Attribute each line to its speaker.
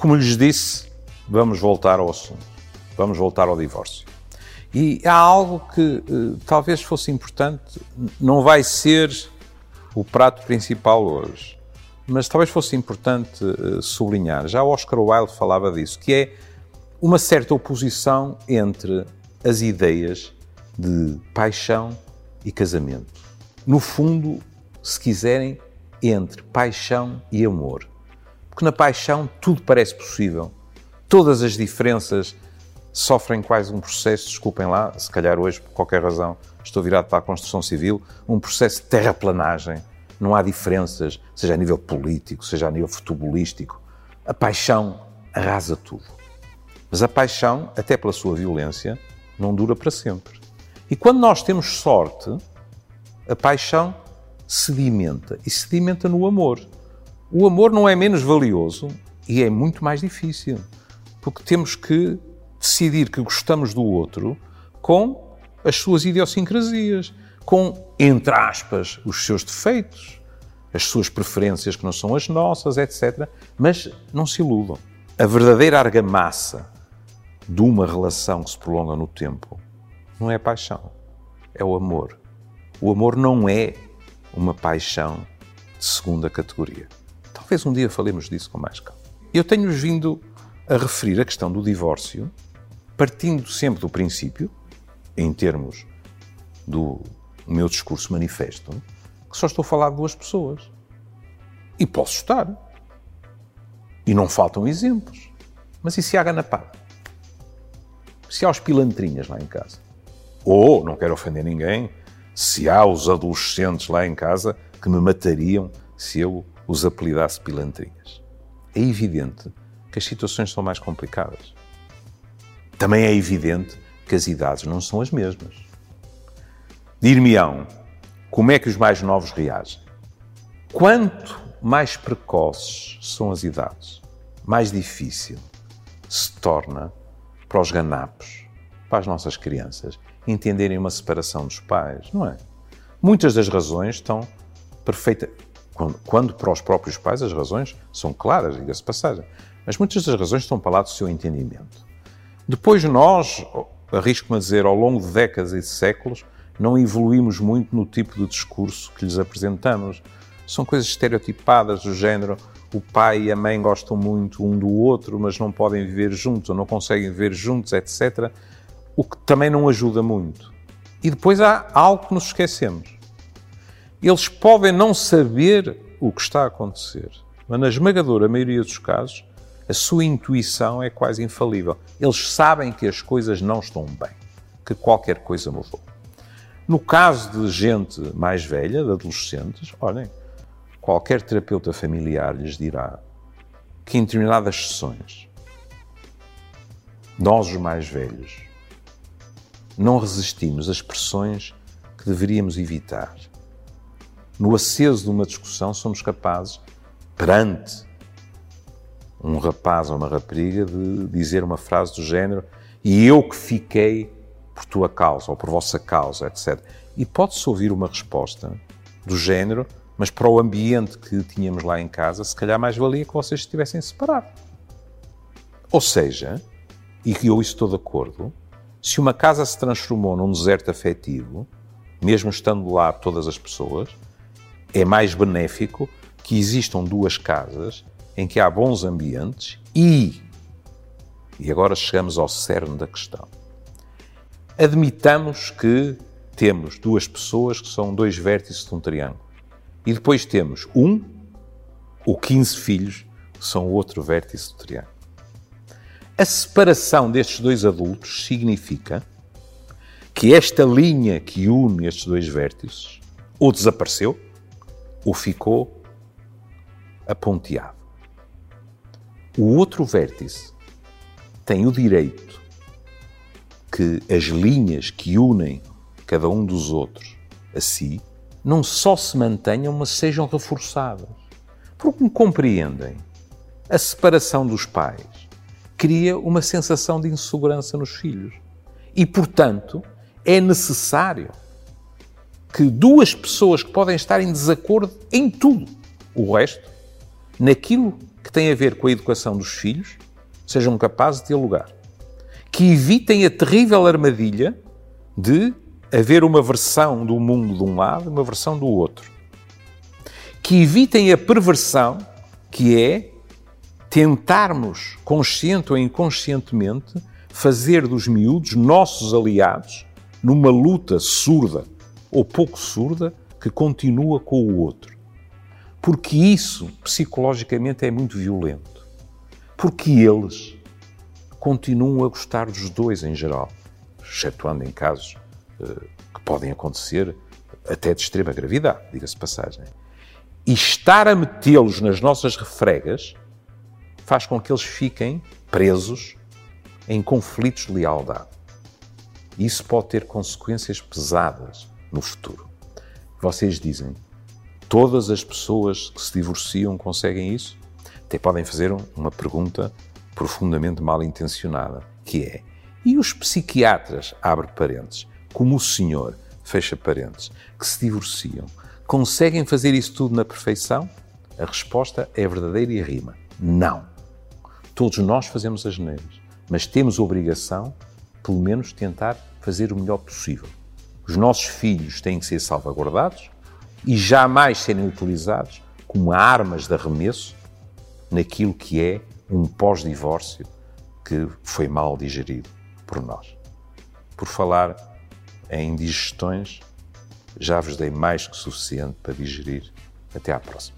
Speaker 1: Como lhes disse, vamos voltar ao assunto. Vamos voltar ao divórcio. E há algo que uh, talvez fosse importante, não vai ser o prato principal hoje, mas talvez fosse importante uh, sublinhar. Já Oscar Wilde falava disso, que é uma certa oposição entre as ideias de paixão e casamento. No fundo, se quiserem, entre paixão e amor. Porque na paixão tudo parece possível. Todas as diferenças sofrem quase um processo, desculpem lá, se calhar hoje, por qualquer razão, estou virado para a construção civil, um processo de terraplanagem. Não há diferenças, seja a nível político, seja a nível futebolístico. A paixão arrasa tudo. Mas a paixão, até pela sua violência, não dura para sempre. E quando nós temos sorte, a paixão sedimenta e sedimenta no amor. O amor não é menos valioso e é muito mais difícil, porque temos que decidir que gostamos do outro com as suas idiosincrasias, com, entre aspas, os seus defeitos, as suas preferências que não são as nossas, etc. Mas não se iludam. A verdadeira argamassa de uma relação que se prolonga no tempo não é a paixão, é o amor. O amor não é uma paixão de segunda categoria. Talvez um dia falemos disso com mais calma. Eu tenho vindo a referir a questão do divórcio, partindo sempre do princípio, em termos do meu discurso manifesto, que só estou a falar de duas pessoas. E posso estar. E não faltam exemplos. Mas e se há ganapado? Se há os pilantrinhas lá em casa? Ou, não quero ofender ninguém, se há os adolescentes lá em casa que me matariam se eu os apelidasse pilantrinhas. É evidente que as situações são mais complicadas. Também é evidente que as idades não são as mesmas. Dir-me-ão, como é que os mais novos reagem? Quanto mais precoces são as idades, mais difícil se torna para os ganapos, para as nossas crianças, entenderem uma separação dos pais, não é? Muitas das razões estão perfeitas. Quando, para os próprios pais as razões são claras, diga-se passagem, mas muitas das razões estão para lá do seu entendimento. Depois nós, arrisco-me a dizer, ao longo de décadas e de séculos, não evoluímos muito no tipo de discurso que lhes apresentamos. São coisas estereotipadas do género o pai e a mãe gostam muito um do outro, mas não podem viver juntos ou não conseguem viver juntos, etc o que também não ajuda muito. E depois há algo que nos esquecemos. Eles podem não saber o que está a acontecer, mas na esmagadora maioria dos casos, a sua intuição é quase infalível. Eles sabem que as coisas não estão bem, que qualquer coisa mudou. No caso de gente mais velha, de adolescentes, olhem, qualquer terapeuta familiar lhes dirá que em determinadas sessões, nós, os mais velhos, não resistimos às pressões que deveríamos evitar. No aceso de uma discussão, somos capazes, perante um rapaz ou uma rapariga, de dizer uma frase do género e eu que fiquei por tua causa ou por vossa causa, etc. E pode-se ouvir uma resposta do género, mas para o ambiente que tínhamos lá em casa, se calhar mais valia que vocês estivessem separados. Ou seja, e eu estou de acordo, se uma casa se transformou num deserto afetivo, mesmo estando lá todas as pessoas, é mais benéfico que existam duas casas em que há bons ambientes e, e agora chegamos ao cerne da questão, admitamos que temos duas pessoas que são dois vértices de um triângulo e depois temos um ou 15 filhos que são outro vértice do triângulo. A separação destes dois adultos significa que esta linha que une estes dois vértices ou desapareceu ou ficou aponteado. O outro vértice tem o direito que as linhas que unem cada um dos outros a si não só se mantenham, mas sejam reforçadas. Porque me compreendem, a separação dos pais cria uma sensação de insegurança nos filhos. E, portanto, é necessário que duas pessoas que podem estar em desacordo em tudo, o resto, naquilo que tem a ver com a educação dos filhos sejam capazes de dialogar. Que evitem a terrível armadilha de haver uma versão do mundo de um lado e uma versão do outro. Que evitem a perversão que é tentarmos, consciente ou inconscientemente, fazer dos miúdos nossos aliados numa luta surda ou pouco surda que continua com o outro. Porque isso, psicologicamente, é muito violento. Porque eles continuam a gostar dos dois em geral, excetuando em casos uh, que podem acontecer até de extrema gravidade, diga-se passagem. E estar a metê-los nas nossas refregas faz com que eles fiquem presos em conflitos de lealdade. Isso pode ter consequências pesadas no futuro. Vocês dizem, todas as pessoas que se divorciam conseguem isso? Até podem fazer uma pergunta profundamente mal intencionada, que é: e os psiquiatras, abre parênteses, como o senhor, fecha parênteses, que se divorciam, conseguem fazer isso tudo na perfeição? A resposta é verdadeira e rima: não. Todos nós fazemos as neiras, mas temos obrigação, pelo menos, tentar fazer o melhor possível. Os nossos filhos têm que ser salvaguardados e jamais serem utilizados como armas de arremesso naquilo que é um pós-divórcio que foi mal digerido por nós. Por falar em digestões, já vos dei mais que suficiente para digerir. Até à próxima.